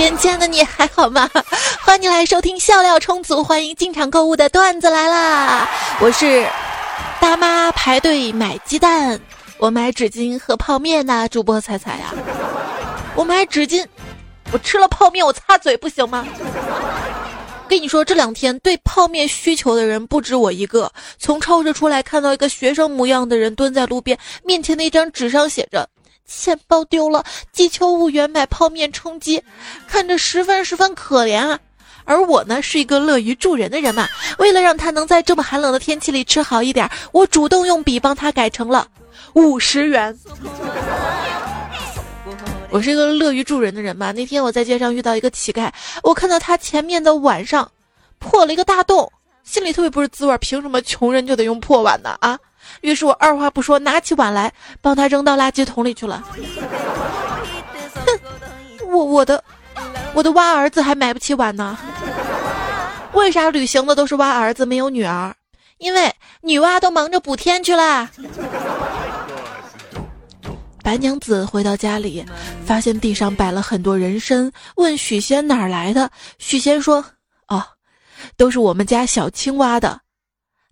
边亲爱的你还好吗？欢迎来收听笑料充足，欢迎进场购物的段子来啦！我是大妈排队买鸡蛋，我买纸巾和泡面呐。主播彩彩呀，我买纸巾，我吃了泡面我擦嘴不行吗？跟你说，这两天对泡面需求的人不止我一个。从超市出来，看到一个学生模样的人蹲在路边，面前的一张纸上写着“钱包丢了，急求五元买泡面充饥”，看着十分十分可怜啊。而我呢，是一个乐于助人的人嘛。为了让他能在这么寒冷的天气里吃好一点，我主动用笔帮他改成了五十元。我是一个乐于助人的人嘛。那天我在街上遇到一个乞丐，我看到他前面的碗上破了一个大洞，心里特别不是滋味。凭什么穷人就得用破碗呢？啊！于是我二话不说，拿起碗来帮他扔到垃圾桶里去了。哼，我我的我的蛙儿子还买不起碗呢。为啥旅行的都是蛙儿子没有女儿？因为女娲都忙着补天去了。白娘子回到家里，发现地上摆了很多人参，问许仙哪儿来的。许仙说：“哦，都是我们家小青蛙的。”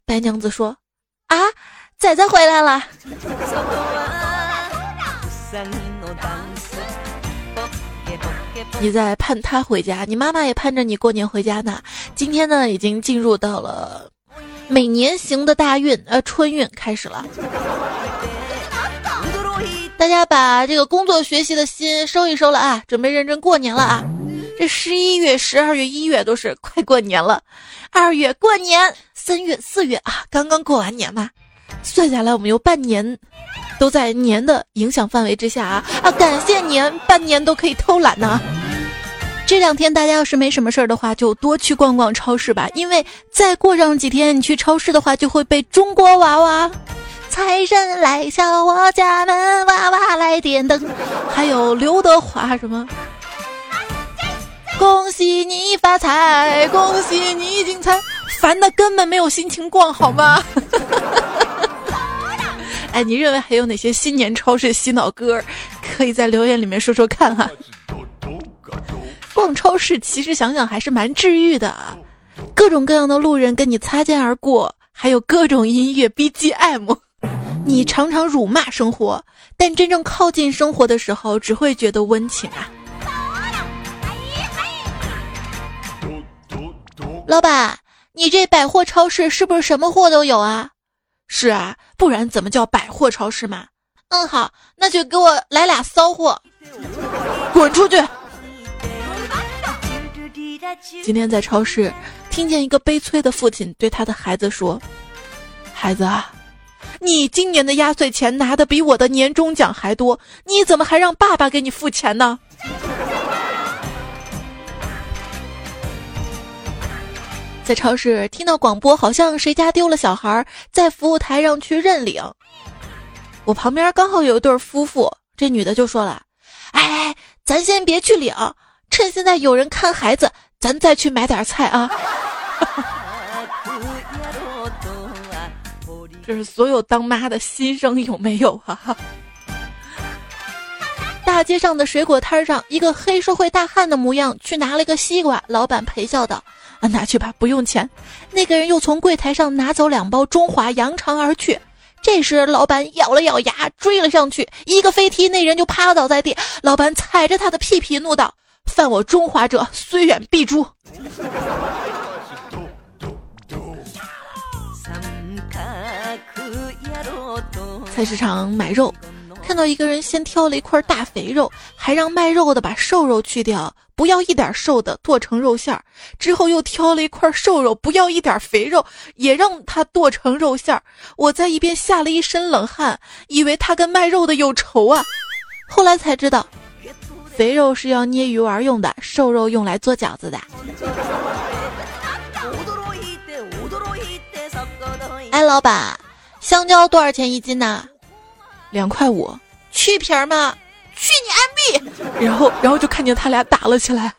白娘子说：“啊，仔仔回来了。”你在盼他回家，你妈妈也盼着你过年回家呢。今天呢，已经进入到了每年行的大运，呃，春运开始了。大家把这个工作学习的心收一收了啊，准备认真过年了啊！这十一月、十二月、一月都是快过年了，二月过年，三月、四月啊，刚刚过完年嘛，算下来我们有半年都在年的影响范围之下啊啊！感谢年，半年都可以偷懒呢。这两天大家要是没什么事儿的话，就多去逛逛超市吧，因为再过上几天你去超市的话，就会被中国娃娃。财神来敲我家门，娃娃来点灯。还有刘德华什么？恭喜你发财，恭喜你精彩。烦的根本没有心情逛，好吗？哎，你认为还有哪些新年超市洗脑歌？可以在留言里面说说看哈。逛超市其实想想还是蛮治愈的，各种各样的路人跟你擦肩而过，还有各种音乐 BGM。你常常辱骂生活，但真正靠近生活的时候，只会觉得温情啊！老板，你这百货超市是不是什么货都有啊？是啊，不然怎么叫百货超市嘛？嗯，好，那就给我来俩骚货，滚出去！今天在超市听见一个悲催的父亲对他的孩子说：“孩子啊。”你今年的压岁钱拿的比我的年终奖还多，你怎么还让爸爸给你付钱呢？在超市听到广播，好像谁家丢了小孩，在服务台上去认领。我旁边刚好有一对夫妇，这女的就说了：“哎，咱先别去领，趁现在有人看孩子，咱再去买点菜啊。”这是所有当妈的心声，有没有啊？大街上的水果摊上，一个黑社会大汉的模样去拿了个西瓜，老板陪笑道：“啊，拿去吧，不用钱。”那个人又从柜台上拿走两包中华，扬长而去。这时，老板咬了咬牙，追了上去，一个飞踢，那人就趴倒在地。老板踩着他的屁屁怒道：“犯我中华者，虽远必诛。”菜市场买肉，看到一个人先挑了一块大肥肉，还让卖肉的把瘦肉去掉，不要一点瘦的剁成肉馅儿。之后又挑了一块瘦肉，不要一点肥肉，也让他剁成肉馅儿。我在一边吓了一身冷汗，以为他跟卖肉的有仇啊。后来才知道，肥肉是要捏鱼丸用的，瘦肉用来做饺子的。哎，老板。香蕉多少钱一斤呢？两块五。去皮儿吗？去你 MB！然后，然后就看见他俩打了起来。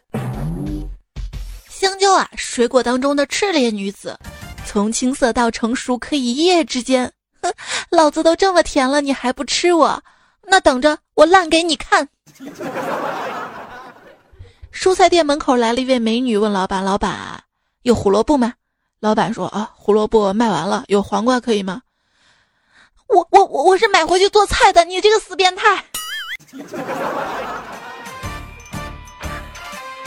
香蕉啊，水果当中的炽烈女子，从青涩到成熟可以一夜之间。哼，老子都这么甜了，你还不吃我？那等着我烂给你看！蔬菜店门口来了一位美女，问老板：“老板，有胡萝卜吗？”老板说：“啊，胡萝卜卖完了，有黄瓜可以吗？”我我我我是买回去做菜的，你这个死变态！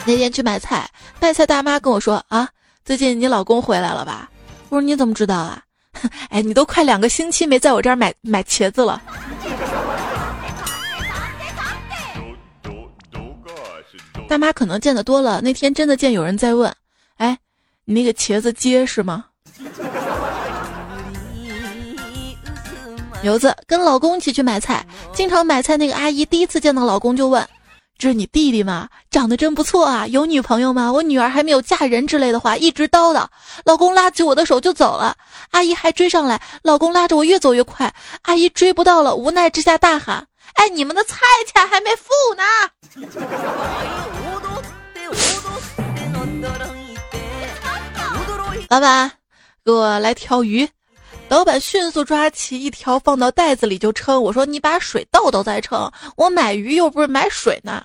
那天去买菜，卖菜大妈跟我说：“啊，最近你老公回来了吧？”我说：“你怎么知道啊？” 哎，你都快两个星期没在我这儿买买茄子了。大妈可能见得多了，那天真的见有人在问：“哎，你那个茄子结实吗？”有子跟老公一起去买菜，经常买菜那个阿姨第一次见到老公就问：“这是你弟弟吗？长得真不错啊，有女朋友吗？我女儿还没有嫁人之类的话，一直叨叨。”老公拉起我的手就走了，阿姨还追上来，老公拉着我越走越快，阿姨追不到了，无奈之下大喊：“哎，你们的菜钱还没付呢！”老板，给我来条鱼。老板迅速抓起一条放到袋子里就称。我说：“你把水倒倒再称，我买鱼又不是买水呢。”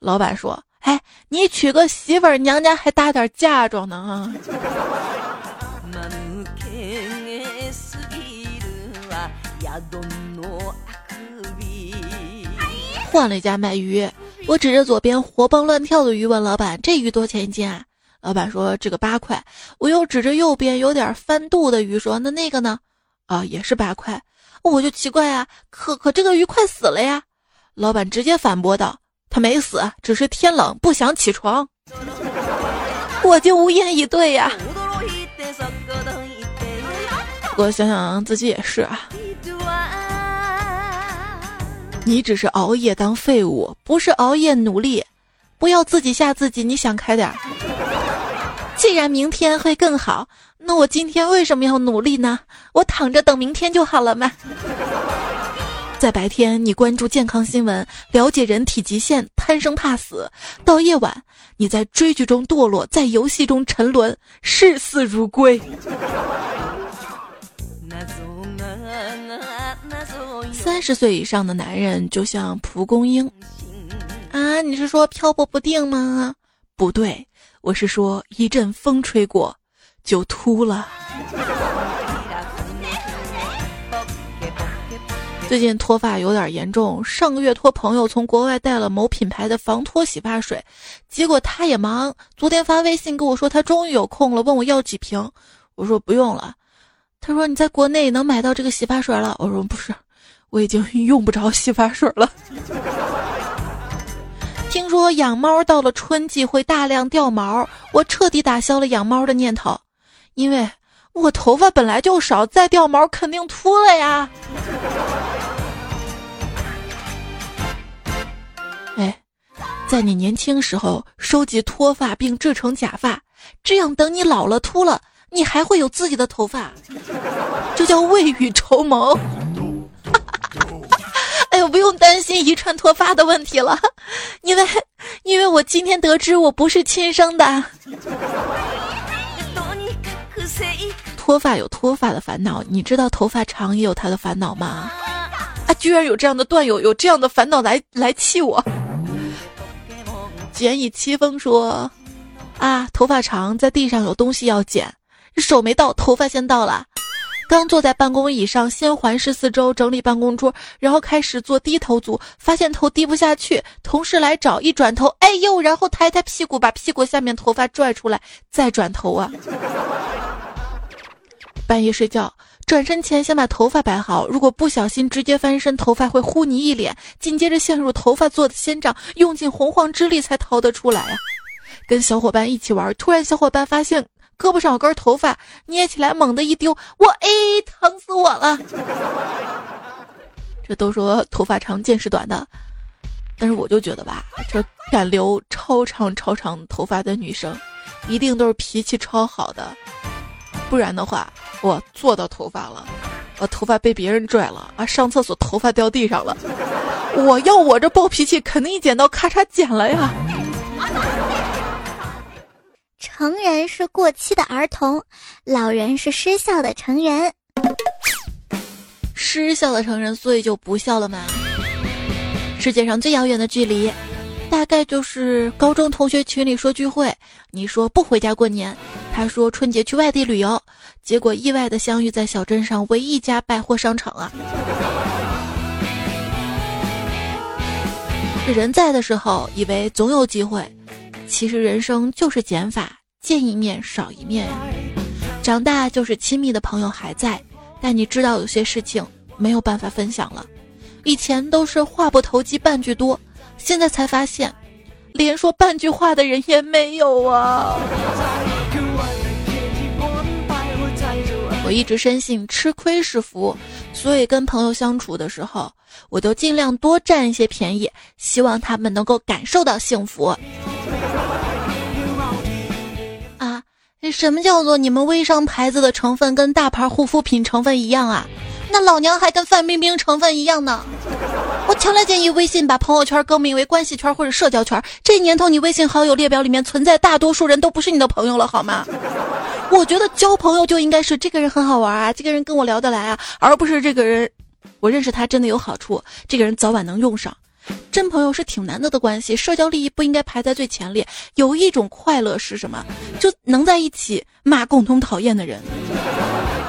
老板说：“哎，你娶个媳妇儿，娘家还搭点嫁妆呢啊！” 换了一家卖鱼，我指着左边活蹦乱跳的鱼问老板：“这鱼多钱一斤啊？”老板说：“这个八块。”我又指着右边有点翻肚的鱼说：“那那个呢？啊，也是八块。”我就奇怪啊，可可这个鱼快死了呀！老板直接反驳道：“他没死，只是天冷不想起床。”我就无言以对呀。不过想想自己也是啊，你只是熬夜当废物，不是熬夜努力。不要自己吓自己，你想开点儿。既然明天会更好，那我今天为什么要努力呢？我躺着等明天就好了嘛。在白天，你关注健康新闻，了解人体极限，贪生怕死；到夜晚，你在追剧中堕落，在游戏中沉沦，视死如归。三十岁以上的男人就像蒲公英。啊，你是说漂泊不定吗？不对，我是说一阵风吹过就秃了。最近脱发有点严重，上个月托朋友从国外带了某品牌的防脱洗发水，结果他也忙，昨天发微信跟我说他终于有空了，问我要几瓶，我说不用了。他说你在国内能买到这个洗发水了，我说不是，我已经用不着洗发水了。听说养猫到了春季会大量掉毛，我彻底打消了养猫的念头，因为我头发本来就少，再掉毛肯定秃了呀。哎，在你年轻时候收集脱发并制成假发，这样等你老了秃了，你还会有自己的头发，这叫未雨绸缪。不用担心遗传脱发的问题了，因为，因为我今天得知我不是亲生的。脱发有脱发的烦恼，你知道头发长也有他的烦恼吗？啊，居然有这样的段友有这样的烦恼来来气我。简以凄风说，啊，头发长在地上有东西要捡，手没到，头发先到了。刚坐在办公椅上，先环视四周，整理办公桌，然后开始做低头族，发现头低不下去，同事来找，一转头，哎呦，然后抬抬屁股，把屁股下面头发拽出来，再转头啊。半夜睡觉，转身前先把头发摆好，如果不小心直接翻身，头发会呼你一脸，紧接着陷入头发做的仙掌，用尽洪荒之力才逃得出来啊。跟小伙伴一起玩，突然小伙伴发现。胳膊上有根头发，捏起来猛地一丢，我哎，疼死我了！这都说头发长见识短的，但是我就觉得吧，这敢留超长超长头发的女生，一定都是脾气超好的，不然的话，我做到头发了，我头发被别人拽了啊，上厕所头发掉地上了，我要我这暴脾气，肯定一剪刀咔嚓剪了呀。成人是过期的儿童，老人是失效的成人。失效的成人，所以就不笑了吗？世界上最遥远的距离，大概就是高中同学群里说聚会，你说不回家过年，他说春节去外地旅游，结果意外的相遇在小镇上唯一一家百货商场啊。人在的时候以为总有机会，其实人生就是减法，见一面少一面呀。长大就是亲密的朋友还在，但你知道有些事情没有办法分享了。以前都是话不投机半句多，现在才发现，连说半句话的人也没有啊。我一直深信吃亏是福，所以跟朋友相处的时候，我都尽量多占一些便宜，希望他们能够感受到幸福。什么叫做你们微商牌子的成分跟大牌护肤品成分一样啊？那老娘还跟范冰冰成分一样呢。我强烈建议微信把朋友圈更名为关系圈或者社交圈。这年头，你微信好友列表里面存在大多数人都不是你的朋友了，好吗？我觉得交朋友就应该是这个人很好玩啊，这个人跟我聊得来啊，而不是这个人，我认识他真的有好处，这个人早晚能用上。真朋友是挺难得的关系，社交利益不应该排在最前列。有一种快乐是什么？就能在一起骂共同讨厌的人。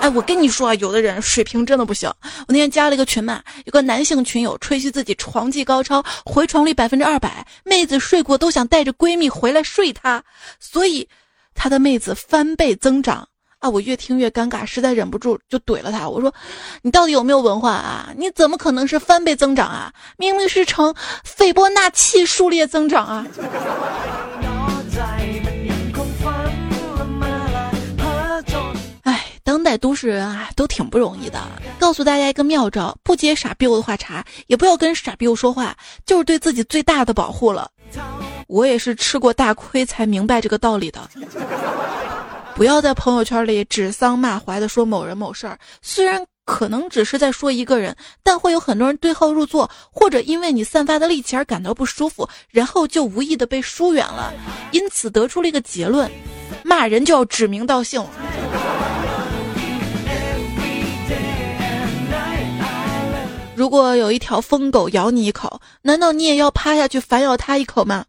哎，我跟你说啊，有的人水平真的不行。我那天加了一个群嘛，有个男性群友吹嘘自己床技高超，回床率百分之二百，妹子睡过都想带着闺蜜回来睡他，所以他的妹子翻倍增长啊！我越听越尴尬，实在忍不住就怼了他。我说：“你到底有没有文化啊？你怎么可能是翻倍增长啊？明明是呈斐波那契数列增长啊！”哎当代都市人啊，都挺不容易的。告诉大家一个妙招：不接傻逼我的话茬，也不要跟傻逼我说话，就是对自己最大的保护了。我也是吃过大亏才明白这个道理的。不要在朋友圈里指桑骂槐的说某人某事儿，虽然可能只是在说一个人，但会有很多人对号入座，或者因为你散发的戾气而感到不舒服，然后就无意的被疏远了。因此得出了一个结论：骂人就要指名道姓。如果有一条疯狗咬你一口，难道你也要趴下去反咬它一口吗？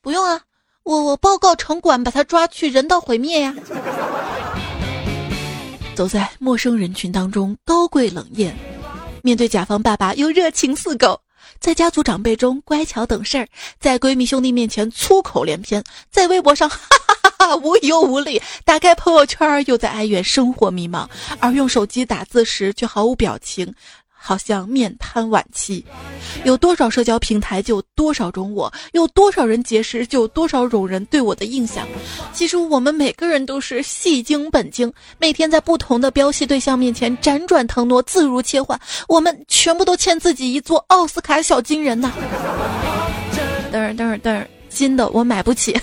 不用啊，我我报告城管，把他抓去人道毁灭呀。走在陌生人群当中，高贵冷艳；面对甲方爸爸又热情似狗；在家族长辈中乖巧懂事儿；在闺蜜兄弟面前粗口连篇；在微博上哈哈哈哈无忧无虑；打开朋友圈又在哀怨生活迷茫，而用手机打字时却毫无表情。好像面瘫晚期，有多少社交平台就有多少种我，有多少人结识就有多少种人对我的印象。其实我们每个人都是戏精本精，每天在不同的标戏对象面前辗转腾挪，自如切换。我们全部都欠自己一座奥斯卡小金人呐！等儿等儿等儿，金的我买不起。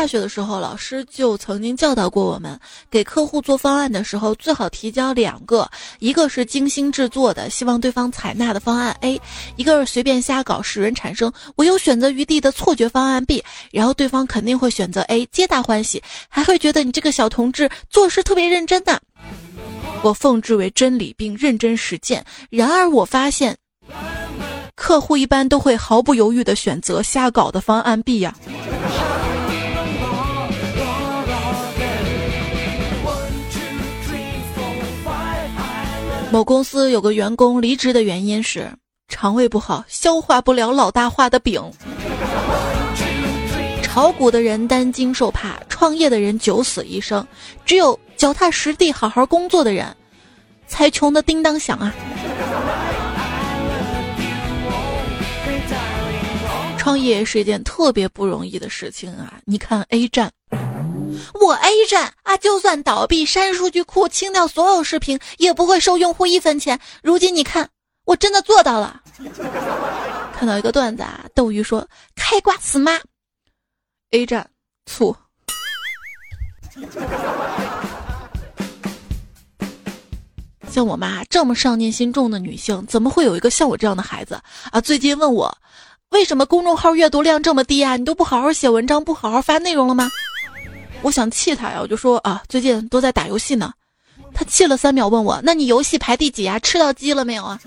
大学的时候，老师就曾经教导过我们，给客户做方案的时候，最好提交两个，一个是精心制作的，希望对方采纳的方案 A，一个是随便瞎搞，使人产生我有选择余地的错觉方案 B，然后对方肯定会选择 A，皆大欢喜，还会觉得你这个小同志做事特别认真呢。我奉之为真理，并认真实践。然而我发现，客户一般都会毫不犹豫地选择瞎搞的方案 B 呀。某公司有个员工离职的原因是肠胃不好，消化不了老大画的饼。炒股的人担惊受怕，创业的人九死一生，只有脚踏实地好好工作的人，才穷的叮当响啊！创业是一件特别不容易的事情啊！你看 A 站。我 A 站啊，就算倒闭、删数据库、清掉所有视频，也不会收用户一分钱。如今你看，我真的做到了。看到一个段子啊，斗鱼说开挂死妈，A 站醋。像我妈这么上进心重的女性，怎么会有一个像我这样的孩子啊？最近问我，为什么公众号阅读量这么低啊？你都不好好写文章，不好好发内容了吗？我想气他呀，我就说啊，最近都在打游戏呢。他气了三秒，问我：那你游戏排第几啊？吃到鸡了没有啊？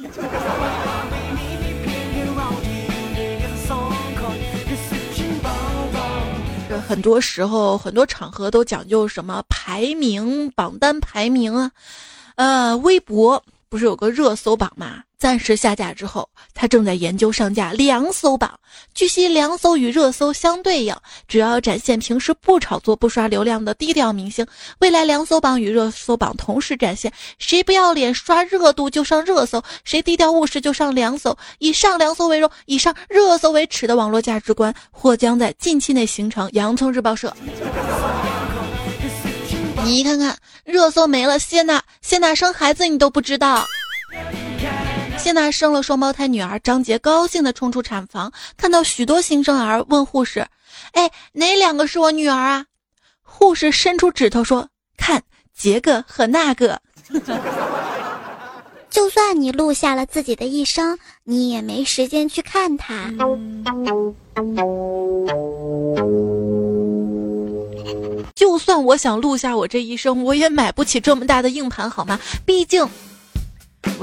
是 很多时候，很多场合都讲究什么排名、榜单排名啊？呃，微博不是有个热搜榜吗？暂时下架之后，他正在研究上架凉搜榜。据悉，凉搜与热搜相对应，主要展现平时不炒作、不刷流量的低调明星。未来凉搜榜与热搜榜同时展现，谁不要脸刷热度就上热搜，谁低调务实就上凉搜。以上凉搜为荣，以上热搜为耻的网络价值观，或将在近期内形成。洋葱日报社，你看看，热搜没了，谢娜，谢娜生孩子你都不知道。谢娜生了双胞胎女儿，张杰高兴地冲出产房，看到许多新生儿，问护士：“哎，哪两个是我女儿啊？”护士伸出指头说：“看，杰哥和那个。”就算你录下了自己的一生，你也没时间去看他。就算我想录下我这一生，我也买不起这么大的硬盘，好吗？毕竟。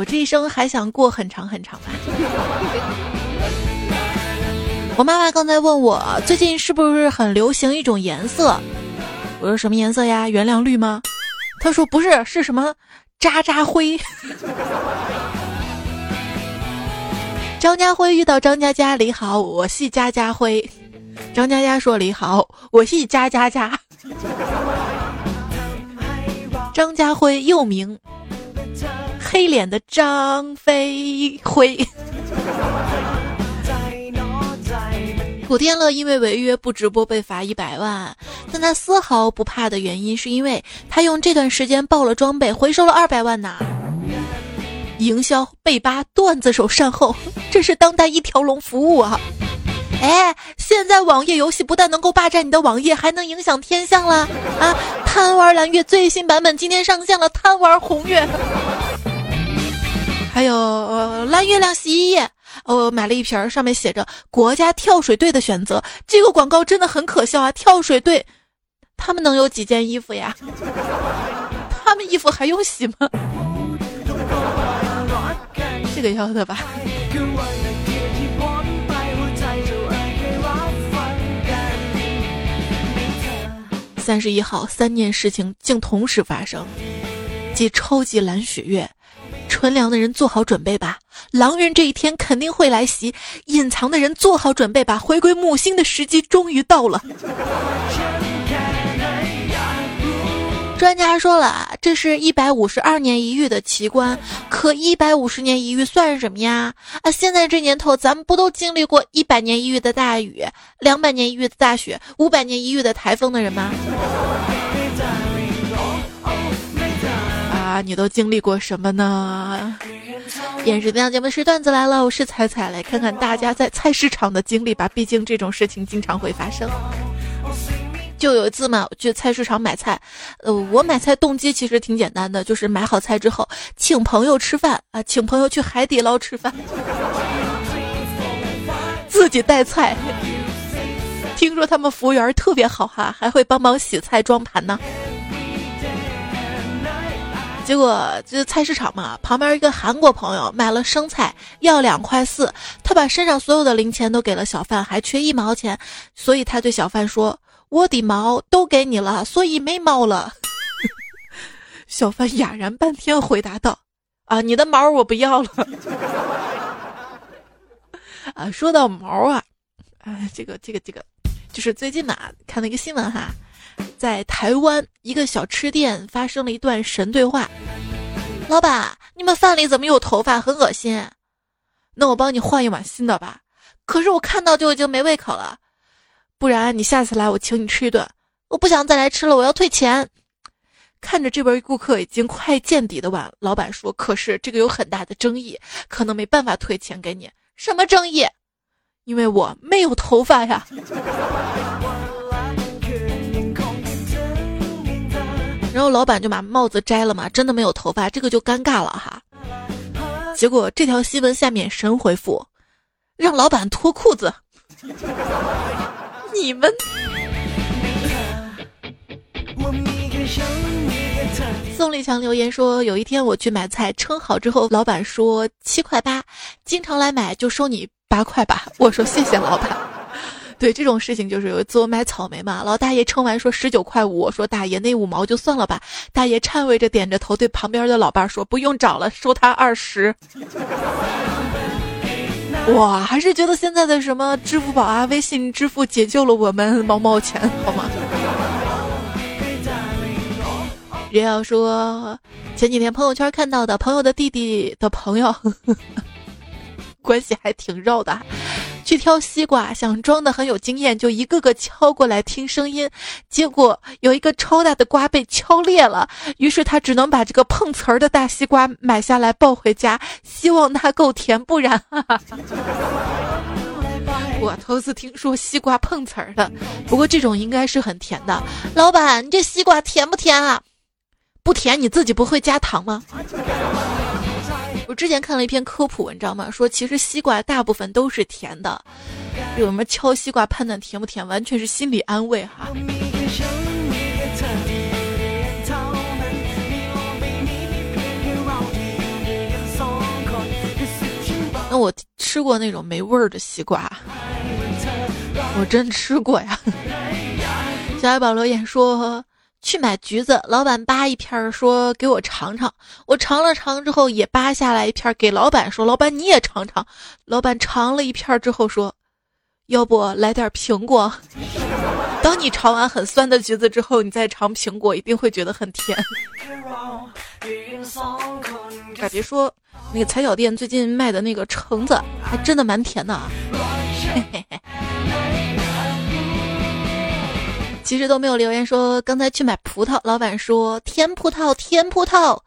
我这一生还想过很长很长吧。我妈妈刚才问我最近是不是很流行一种颜色，我说什么颜色呀？原谅绿吗？她说不是，是什么渣渣灰。张家辉遇到张嘉佳，你好，我系家家辉。张嘉佳说你好，我系家家家。张家辉又名。黑脸的张飞辉，古天乐因为违约不直播被罚一百万，但他丝毫不怕的原因是因为他用这段时间爆了装备，回收了二百万呐。营销被扒，段子手善后，这是当代一条龙服务啊！哎，现在网页游戏不但能够霸占你的网页，还能影响天象了啊！贪玩蓝月最新版本今天上线了，贪玩红月。还有呃蓝月亮洗衣液，我买了一瓶，上面写着“国家跳水队的选择”。这个广告真的很可笑啊！跳水队，他们能有几件衣服呀？他们衣服还用洗吗？这个要的吧。三十一号，三件事情竟同时发生，即超级蓝血月。纯良的人做好准备吧，狼人这一天肯定会来袭。隐藏的人做好准备吧，回归母星的时机终于到了。专家说了啊，这是一百五十二年一遇的奇观，可一百五十年一遇算什么呀？啊，现在这年头，咱们不都经历过一百年一遇的大雨，两百年一遇的大雪，五百年一遇的台风的人吗？你都经历过什么呢？电视节目是段子来了，我是彩彩，来看看大家在菜市场的经历吧。毕竟这种事情经常会发生。就有一次嘛，我去菜市场买菜，呃，我买菜动机其实挺简单的，就是买好菜之后请朋友吃饭啊，请朋友去海底捞吃饭，自己带菜。听说他们服务员特别好哈，还会帮忙洗菜装盘呢。结果就菜市场嘛，旁边一个韩国朋友买了生菜，要两块四，他把身上所有的零钱都给了小贩，还缺一毛钱，所以他对小贩说：“我的毛都给你了，所以没毛了。”小贩哑然半天，回答道：“啊，你的毛我不要了。”啊，说到毛啊，哎，这个这个这个，就是最近嘛，看了一个新闻哈。在台湾一个小吃店发生了一段神对话。老板，你们饭里怎么有头发？很恶心。那我帮你换一碗新的吧。可是我看到就已经没胃口了。不然你下次来我请你吃一顿。我不想再来吃了，我要退钱。看着这边顾客已经快见底的碗，老板说：“可是这个有很大的争议，可能没办法退钱给你。什么争议？因为我没有头发呀。”然后老板就把帽子摘了嘛，真的没有头发，这个就尴尬了哈。结果这条新闻下面神回复，让老板脱裤子。你们。宋立强留言说，有一天我去买菜，称好之后，老板说七块八，经常来买就收你八块吧。我说谢谢老板。对这种事情，就是有一次我买草莓嘛，老大爷称完说十九块五，我说大爷那五毛就算了吧。大爷颤巍着点着头，对旁边的老伴说不用找了，收他二十。哇，还是觉得现在的什么支付宝啊、微信支付解救了我们毛毛钱，好吗？人要说前几天朋友圈看到的朋友的弟弟的朋友，关系还挺绕的。去挑西瓜，想装的很有经验，就一个个敲过来听声音。结果有一个超大的瓜被敲裂了，于是他只能把这个碰瓷儿的大西瓜买下来抱回家，希望它够甜，不然。我头次听说西瓜碰瓷儿的，不过这种应该是很甜的。老板，你这西瓜甜不甜啊？不甜，你自己不会加糖吗？我之前看了一篇科普文章嘛，说其实西瓜大部分都是甜的，有什么敲西瓜判断甜不甜，完全是心理安慰哈。那我吃过那种没味儿的西瓜，我真吃过呀。小爱宝留言说。去买橘子，老板扒一片儿，说给我尝尝。我尝了尝之后，也扒下来一片儿给老板，说：“老板你也尝尝。”老板尝了一片儿之后说：“要不来点苹果？”当你尝完很酸的橘子之后，你再尝苹果，一定会觉得很甜。哎，别说那个踩脚店最近卖的那个橙子，还真的蛮甜的。嘿嘿嘿。其实都没有留言说刚才去买葡萄，老板说甜葡萄甜葡萄，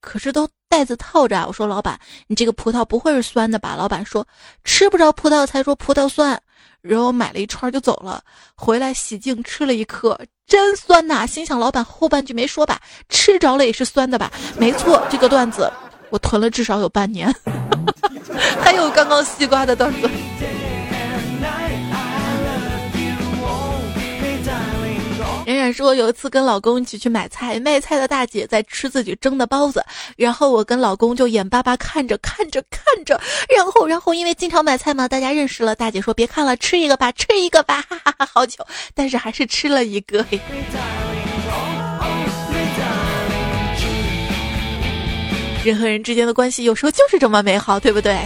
可是都袋子套着。我说老板，你这个葡萄不会是酸的吧？老板说吃不着葡萄才说葡萄酸，然后买了一串就走了。回来洗净吃了一颗，真酸呐！心想老板后半句没说吧？吃着了也是酸的吧？没错，这个段子 我囤了至少有半年。还有刚刚西瓜的段子。冉冉说，有一次跟老公一起去买菜，卖菜的大姐在吃自己蒸的包子，然后我跟老公就眼巴巴看着看着看着，然后然后因为经常买菜嘛，大家认识了，大姐说别看了，吃一个吧，吃一个吧，哈哈哈，好久，但是还是吃了一个。人和人之间的关系有时候就是这么美好，对不对？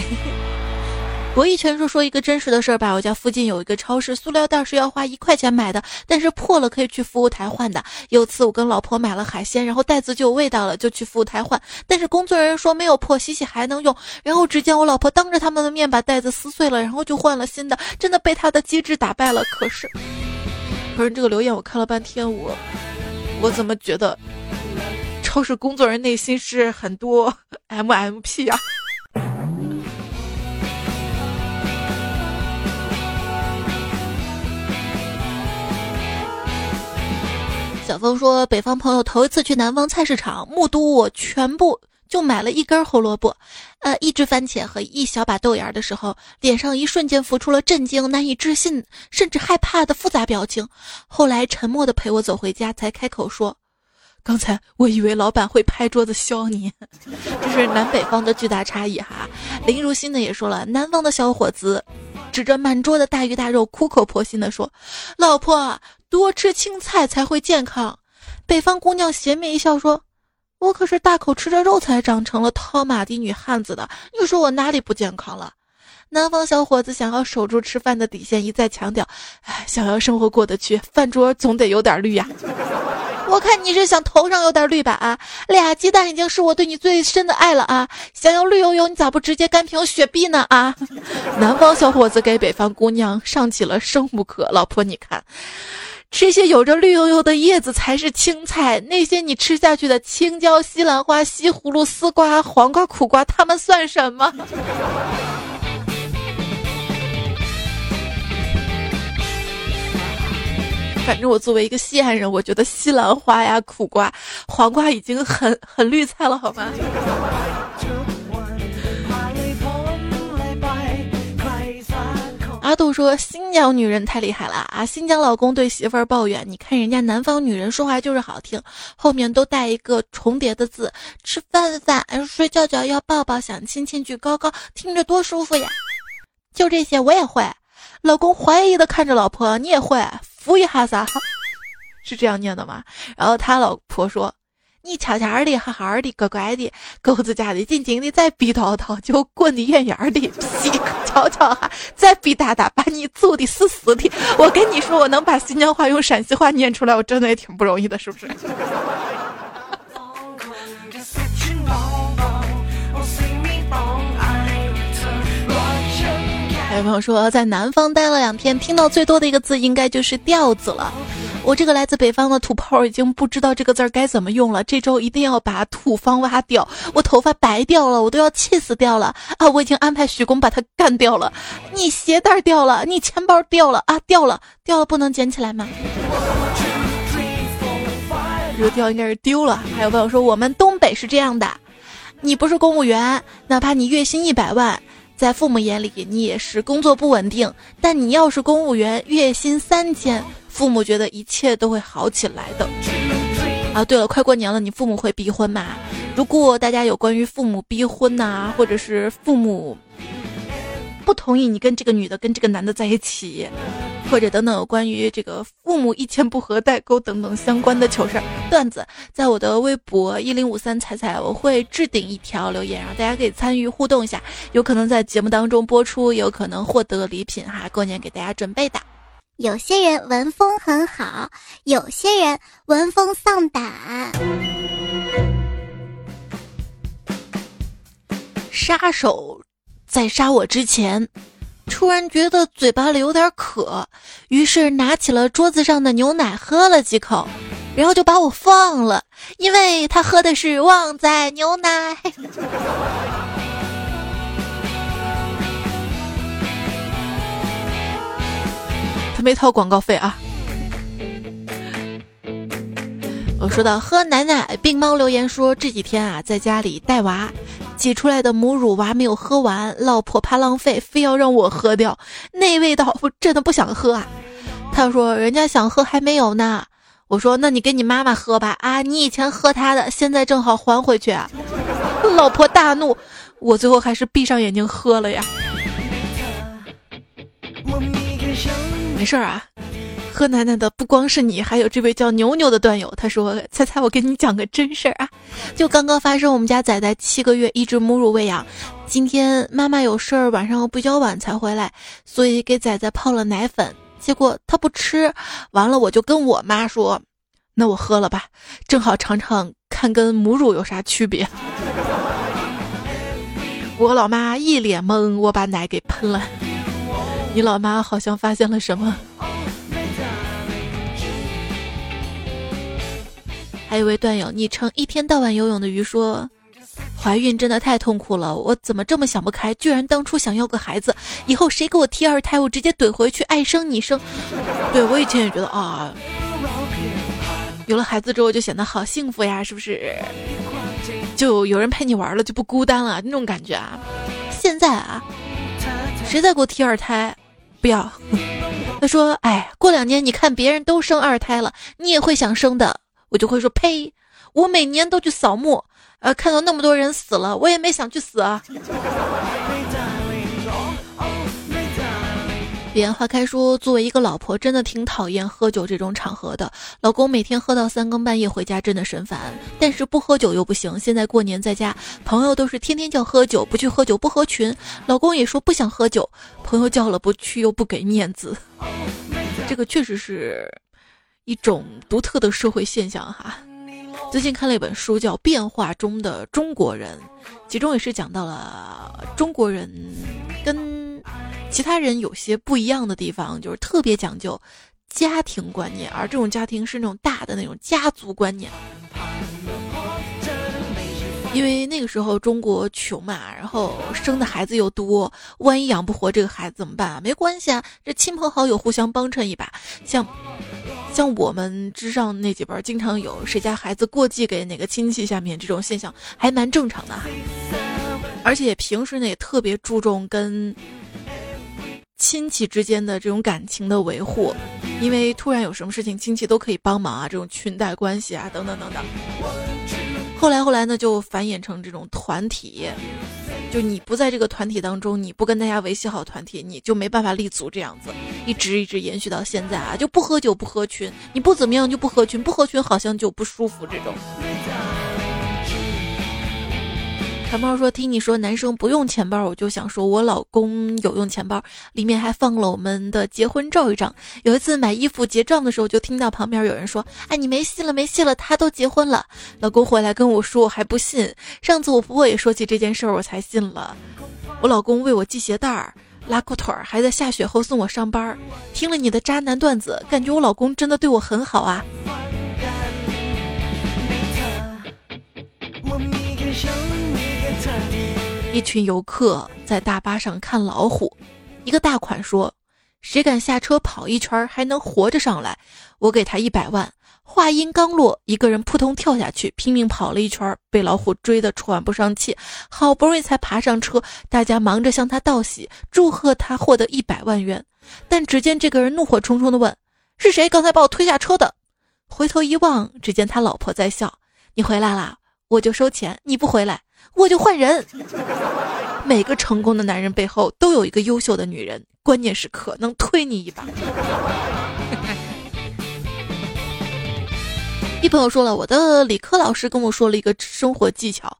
博弈全说说一个真实的事儿吧。我家附近有一个超市，塑料袋是要花一块钱买的，但是破了可以去服务台换的。有次我跟老婆买了海鲜，然后袋子就有味道了，就去服务台换，但是工作人员说没有破，洗洗还能用。然后只见我老婆当着他们的面把袋子撕碎了，然后就换了新的，真的被他的机智打败了。可是，可是这个留言我看了半天，我我怎么觉得超市工作人员内心是很多 M M P 啊？小峰说：“北方朋友头一次去南方菜市场，目睹我全部就买了一根胡萝卜，呃，一只番茄和一小把豆芽的时候，脸上一瞬间浮出了震惊、难以置信，甚至害怕的复杂表情。后来沉默的陪我走回家，才开口说：‘刚才我以为老板会拍桌子削你。’这是南北方的巨大差异哈。林如新呢也说了，南方的小伙子指着满桌的大鱼大肉，苦口婆心的说：‘老婆。’多吃青菜才会健康。北方姑娘邪魅一笑说：“我可是大口吃着肉才长成了套马的女汉子的，你说我哪里不健康了？”南方小伙子想要守住吃饭的底线，一再强调：“哎，想要生活过得去，饭桌总得有点绿呀。”我看你是想头上有点绿吧？啊，俩鸡蛋已经是我对你最深的爱了啊！想要绿油油，你咋不直接干瓶雪碧呢？啊！南方小伙子给北方姑娘上起了生物课，老婆你看。这些有着绿油油的叶子才是青菜，那些你吃下去的青椒、西兰花、西葫芦、丝瓜、黄瓜、苦瓜，它们算什么？反正我作为一个西安人，我觉得西兰花呀、苦瓜、黄瓜已经很很绿菜了，好吗？阿杜说：“新疆女人太厉害了啊！新疆老公对媳妇儿抱怨，你看人家南方女人说话就是好听，后面都带一个重叠的字，吃饭饭，睡觉觉，要抱抱，想亲亲，举高高，听着多舒服呀！就这些我也会。老公怀疑的看着老婆：“你也会扶一下撒？是这样念的吗？”然后他老婆说：“你悄悄的、好好的、乖乖的，狗子家的、静静的，再逼叨叨，就滚的远远的，屁悄悄哈，再逼哒哒，把你揍的死死的。我跟你说，我能把新疆话用陕西话念出来，我真的也挺不容易的，是不是？” 有朋友说，在南方待了两天，听到最多的一个字应该就是“调子”了。我这个来自北方的土炮已经不知道这个字儿该怎么用了。这周一定要把土方挖掉，我头发白掉了，我都要气死掉了啊！我已经安排许工把它干掉了。你鞋带掉了，你钱包掉了啊！掉了，掉了，不能捡起来吗？这个掉应该是丢了。还有朋友说，我们东北是这样的：你不是公务员，哪怕你月薪一百万。在父母眼里，你也是工作不稳定。但你要是公务员，月薪三千，父母觉得一切都会好起来的。啊，对了，快过年了，你父母会逼婚吗？如果大家有关于父母逼婚呐，或者是父母。不同意你跟这个女的跟这个男的在一起，或者等等有关于这个父母一前不合代沟等等相关的糗事儿段子，在我的微博一零五三彩彩，我会置顶一条留言，然后大家可以参与互动一下，有可能在节目当中播出，有可能获得礼品哈，过年给大家准备的。有些人文风很好，有些人闻风丧胆。杀手。在杀我之前，突然觉得嘴巴里有点渴，于是拿起了桌子上的牛奶喝了几口，然后就把我放了，因为他喝的是旺仔牛奶。没掏广告费啊。我说到喝奶奶，病猫留言说这几天啊，在家里带娃。挤出来的母乳娃没有喝完，老婆怕浪费，非要让我喝掉。那味道我真的不想喝啊！他说人家想喝还没有呢。我说那你给你妈妈喝吧啊！你以前喝她的，现在正好还回去。老婆大怒，我最后还是闭上眼睛喝了呀。没事儿啊。喝奶奶的不光是你，还有这位叫牛牛的段友。他说：“猜猜我跟你讲个真事儿啊，就刚刚发生。我们家仔仔七个月一直母乳喂养，今天妈妈有事儿，晚上比较晚才回来，所以给仔仔泡了奶粉。结果他不吃，完了我就跟我妈说：那我喝了吧，正好尝尝看跟母乳有啥区别。我老妈一脸懵，我把奶给喷了。你老妈好像发现了什么。”还有位段友昵称一天到晚游泳的鱼说：“怀孕真的太痛苦了，我怎么这么想不开？居然当初想要个孩子，以后谁给我提二胎，我直接怼回去，爱生你生。”对我以前也觉得啊，有了孩子之后就显得好幸福呀，是不是？就有人陪你玩了，就不孤单了那种感觉啊。现在啊，谁再给我提二胎，不要。他说：“哎，过两年你看别人都生二胎了，你也会想生的。”我就会说呸！我每年都去扫墓，呃，看到那么多人死了，我也没想去死啊。彼岸花开说，作为一个老婆，真的挺讨厌喝酒这种场合的。老公每天喝到三更半夜回家，真的神烦。但是不喝酒又不行。现在过年在家，朋友都是天天叫喝酒，不去喝酒不合群。老公也说不想喝酒，朋友叫了不去又不给面子。这个确实是。一种独特的社会现象哈。最近看了一本书，叫《变化中的中国人》，其中也是讲到了中国人跟其他人有些不一样的地方，就是特别讲究家庭观念，而这种家庭是那种大的那种家族观念。因为那个时候中国穷嘛，然后生的孩子又多，万一养不活这个孩子怎么办啊？没关系啊，这亲朋好友互相帮衬一把，像。像我们之上那几辈，经常有谁家孩子过继给哪个亲戚，下面这种现象还蛮正常的哈。而且平时呢也特别注重跟亲戚之间的这种感情的维护，因为突然有什么事情，亲戚都可以帮忙啊，这种裙带关系啊，等等等等。后来后来呢，就繁衍成这种团体。就你不在这个团体当中，你不跟大家维系好团体，你就没办法立足。这样子一直一直延续到现在啊，就不喝酒不合群，你不怎么样就不合群，不合群好像就不舒服这种。小猫说：“听你说男生不用钱包，我就想说，我老公有用钱包，里面还放了我们的结婚照一张。有一次买衣服结账的时候，就听到旁边有人说：‘哎，你没戏了，没戏了，他都结婚了。’老公回来跟我说，我还不信。上次我婆婆也说起这件事儿，我才信了。我老公为我系鞋带儿、拉裤腿儿，还在下雪后送我上班。听了你的渣男段子，感觉我老公真的对我很好啊。”一群游客在大巴上看老虎，一个大款说：“谁敢下车跑一圈还能活着上来，我给他一百万。”话音刚落，一个人扑通跳下去，拼命跑了一圈，被老虎追得喘不上气，好不容易才爬上车。大家忙着向他道喜，祝贺他获得一百万元。但只见这个人怒火冲冲地问：“是谁刚才把我推下车的？”回头一望，只见他老婆在笑：“你回来啦，我就收钱；你不回来。”我就换人。每个成功的男人背后都有一个优秀的女人，关键时刻能推你一把。一朋友说了，我的理科老师跟我说了一个生活技巧。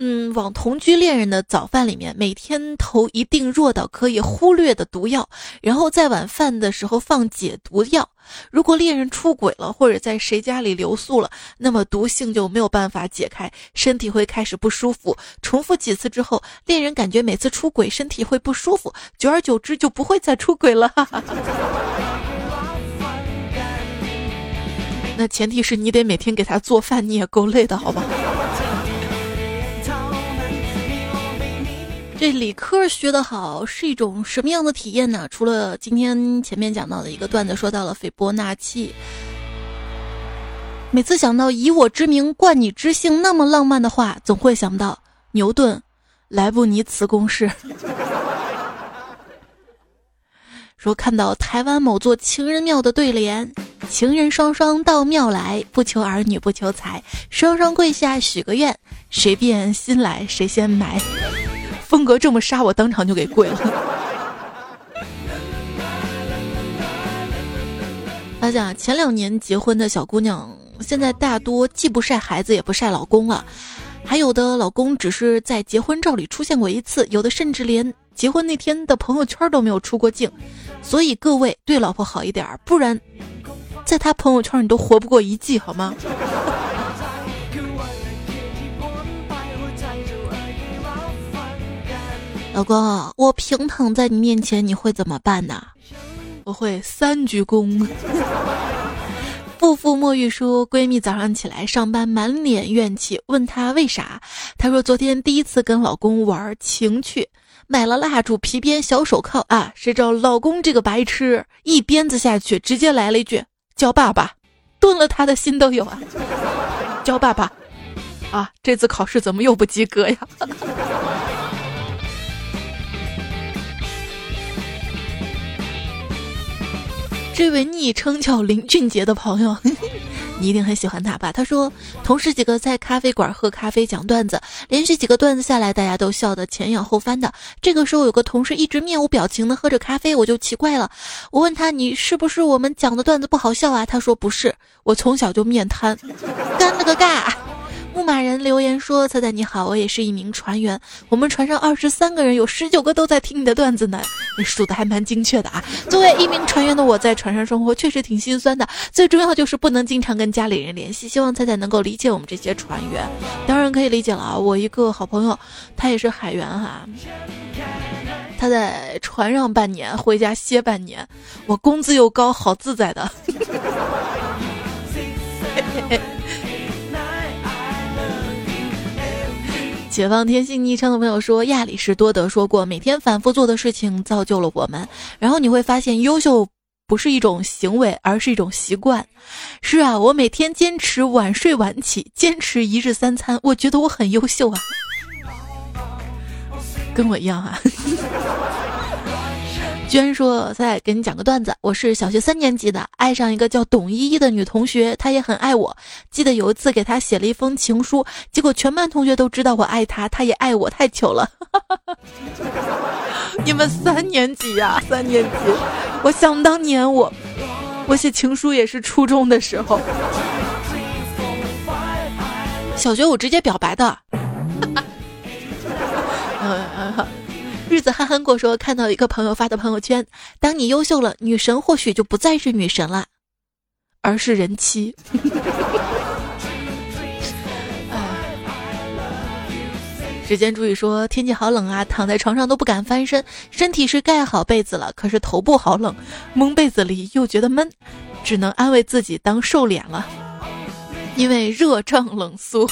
嗯，往同居恋人的早饭里面每天投一定弱到可以忽略的毒药，然后在晚饭的时候放解毒药。如果恋人出轨了或者在谁家里留宿了，那么毒性就没有办法解开，身体会开始不舒服。重复几次之后，恋人感觉每次出轨身体会不舒服，久而久之就不会再出轨了。那前提是你得每天给他做饭，你也够累的，好吧？这理科学得好是一种什么样的体验呢？除了今天前面讲到的一个段子，说到了斐波那契。每次想到以我之名冠你之姓那么浪漫的话，总会想到牛顿莱布尼茨公式。说看到台湾某座情人庙的对联：情人双双到庙来，不求儿女不求财，双双跪下许个愿，谁变心来谁先埋。风格这么杀，我当场就给跪了。发现啊前两年结婚的小姑娘，现在大多既不晒孩子，也不晒老公了。还有的老公只是在结婚照里出现过一次，有的甚至连结婚那天的朋友圈都没有出过镜。所以各位对老婆好一点，不然在他朋友圈你都活不过一季，好吗？老公，我平躺在你面前，你会怎么办呢？我会三鞠躬。不服墨玉说，闺蜜早上起来上班满脸怨气，问她为啥？她说昨天第一次跟老公玩情趣，买了蜡烛、皮鞭、小手铐啊，谁知道老公这个白痴一鞭子下去，直接来了一句叫爸爸，顿了他的心都有啊，叫爸爸啊，这次考试怎么又不及格呀？这位昵称叫林俊杰的朋友，你一定很喜欢他吧？他说，同事几个在咖啡馆喝咖啡讲段子，连续几个段子下来，大家都笑得前仰后翻的。这个时候，有个同事一直面无表情的喝着咖啡，我就奇怪了。我问他，你是不是我们讲的段子不好笑啊？他说不是，我从小就面瘫，干了个尬。牧马人留言说：“彩彩你好，我也是一名船员。我们船上二十三个人，有十九个都在听你的段子呢。你数的还蛮精确的啊。作为一名船员的我，在船上生活确实挺心酸的。最重要就是不能经常跟家里人联系。希望彩彩能够理解我们这些船员。当然可以理解了啊。我一个好朋友，他也是海员哈。他在船上半年，回家歇半年。我工资又高，好自在的。”解放天性昵称的朋友说：“亚里士多德说过，每天反复做的事情造就了我们。然后你会发现，优秀不是一种行为，而是一种习惯。是啊，我每天坚持晚睡晚起，坚持一日三餐，我觉得我很优秀啊，跟我一样啊。”娟说再给你讲个段子，我是小学三年级的，爱上一个叫董依依的女同学，她也很爱我。记得有一次给她写了一封情书，结果全班同学都知道我爱她，她也爱我，太糗了。你们三年级呀，三年级，我想当年我，我写情书也是初中的时候，小学我直接表白的。嗯 嗯日子憨憨过说，看到一个朋友发的朋友圈：“当你优秀了，女神或许就不再是女神了，而是人妻。”时间注意说，天气好冷啊，躺在床上都不敢翻身，身体是盖好被子了，可是头部好冷，蒙被子里又觉得闷，只能安慰自己当瘦脸了，因为热胀冷缩。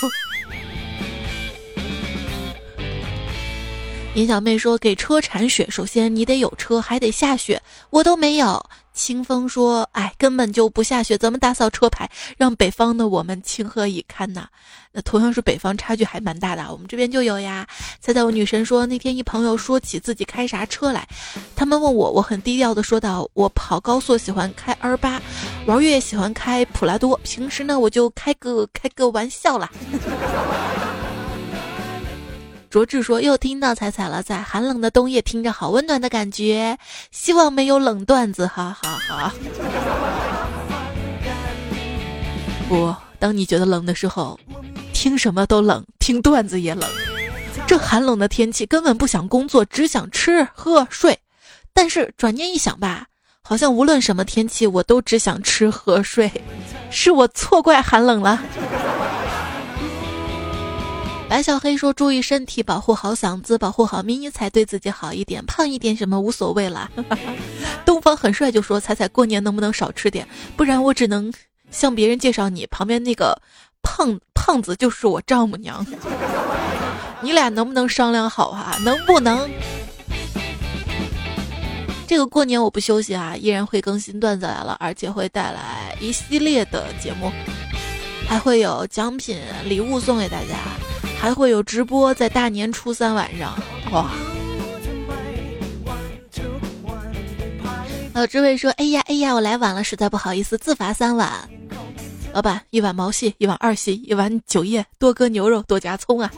严小妹说：“给车铲雪，首先你得有车，还得下雪，我都没有。”清风说：“哎，根本就不下雪，怎么打扫车牌？让北方的我们情何以堪呐？那同样是北方，差距还蛮大的。我们这边就有呀。”猜猜我女神说：“那天一朋友说起自己开啥车来，他们问我，我很低调的说道：我跑高速喜欢开 R 八，玩越野喜欢开普拉多，平时呢我就开个开个玩笑啦。”卓志说：“又听到彩彩了，在寒冷的冬夜听着好温暖的感觉，希望没有冷段子，哈哈哈。”不，当你觉得冷的时候，听什么都冷，听段子也冷。这寒冷的天气根本不想工作，只想吃喝睡。但是转念一想吧，好像无论什么天气，我都只想吃喝睡，是我错怪寒冷了。白小黑说：“注意身体，保护好嗓子，保护好咪咪才对自己好一点。胖一点什么无所谓啦。东方很帅就说：“彩彩过年能不能少吃点？不然我只能向别人介绍你旁边那个胖胖子就是我丈母娘。你俩能不能商量好啊？能不能？这个过年我不休息啊，依然会更新段子来了，而且会带来一系列的节目，还会有奖品礼物送给大家。”还会有直播，在大年初三晚上，哇！老这位说：“哎呀哎呀，我来晚了，实在不好意思，自罚三碗。”老板，一碗毛细，一碗二细，一碗酒叶，多搁牛肉，多加葱啊！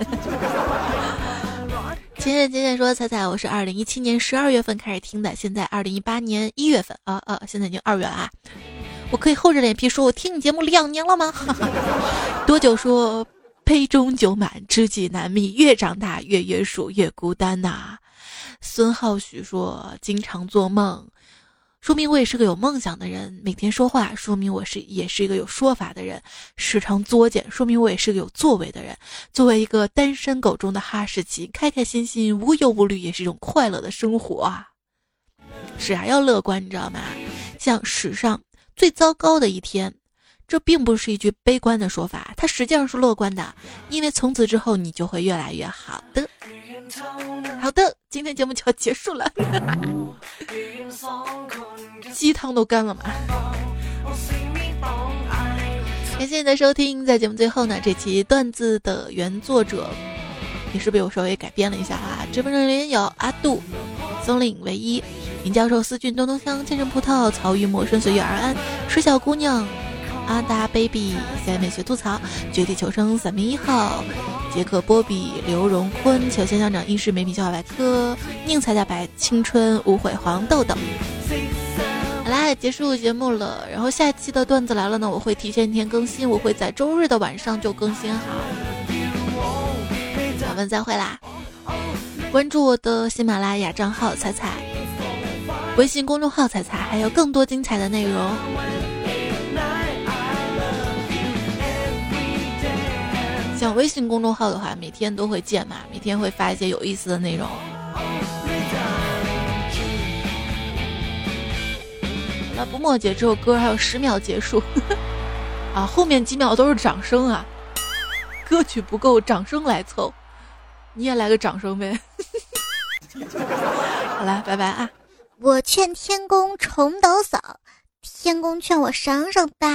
浅浅浅浅说：“彩彩，我是二零一七年十二月份开始听的，现在二零一八年一月份啊啊，现在已经二月了啊！我可以厚着脸皮说，我听你节目两年了吗？多久说？”杯中酒满，知己难觅。越长大，越约束，越孤单呐。孙浩许说：“经常做梦，说明我也是个有梦想的人；每天说话，说明我是也是一个有说法的人；时常作践，说明我也是个有作为的人。作为一个单身狗中的哈士奇，开开心心、无忧无虑，也是一种快乐的生活啊！是啊，要乐观，你知道吗？像史上最糟糕的一天。”这并不是一句悲观的说法，它实际上是乐观的，因为从此之后你就会越来越好的。好的，今天节目就要结束了，鸡汤都干了嘛。感谢你的收听，在节目最后呢，这期段子的原作者也是被我稍微改编了一下啊。直播人员有阿杜、松岭唯一、林教授、思俊、东东香、千城葡萄、曹玉墨、顺随遇而安、水小姑娘。阿达 baby 在美学吐槽，绝地求生三名一号，杰克波比刘荣坤，求仙校长英式美品笑话百科，宁采大白青春无悔黄豆豆。好啦，结束节目了。然后下一期的段子来了呢，我会提前一天更新，我会在周日的晚上就更新好。我们再会啦！关注我的喜马拉雅账号彩彩，微信公众号彩彩，还有更多精彩的内容。像微信公众号的话，每天都会见嘛，每天会发一些有意思的内容。那不墨姐这首歌还有十秒结束，啊，后面几秒都是掌声啊，歌曲不够，掌声来凑，你也来个掌声呗。好了，拜拜啊！我劝天公重抖擞，天公劝我省省吧。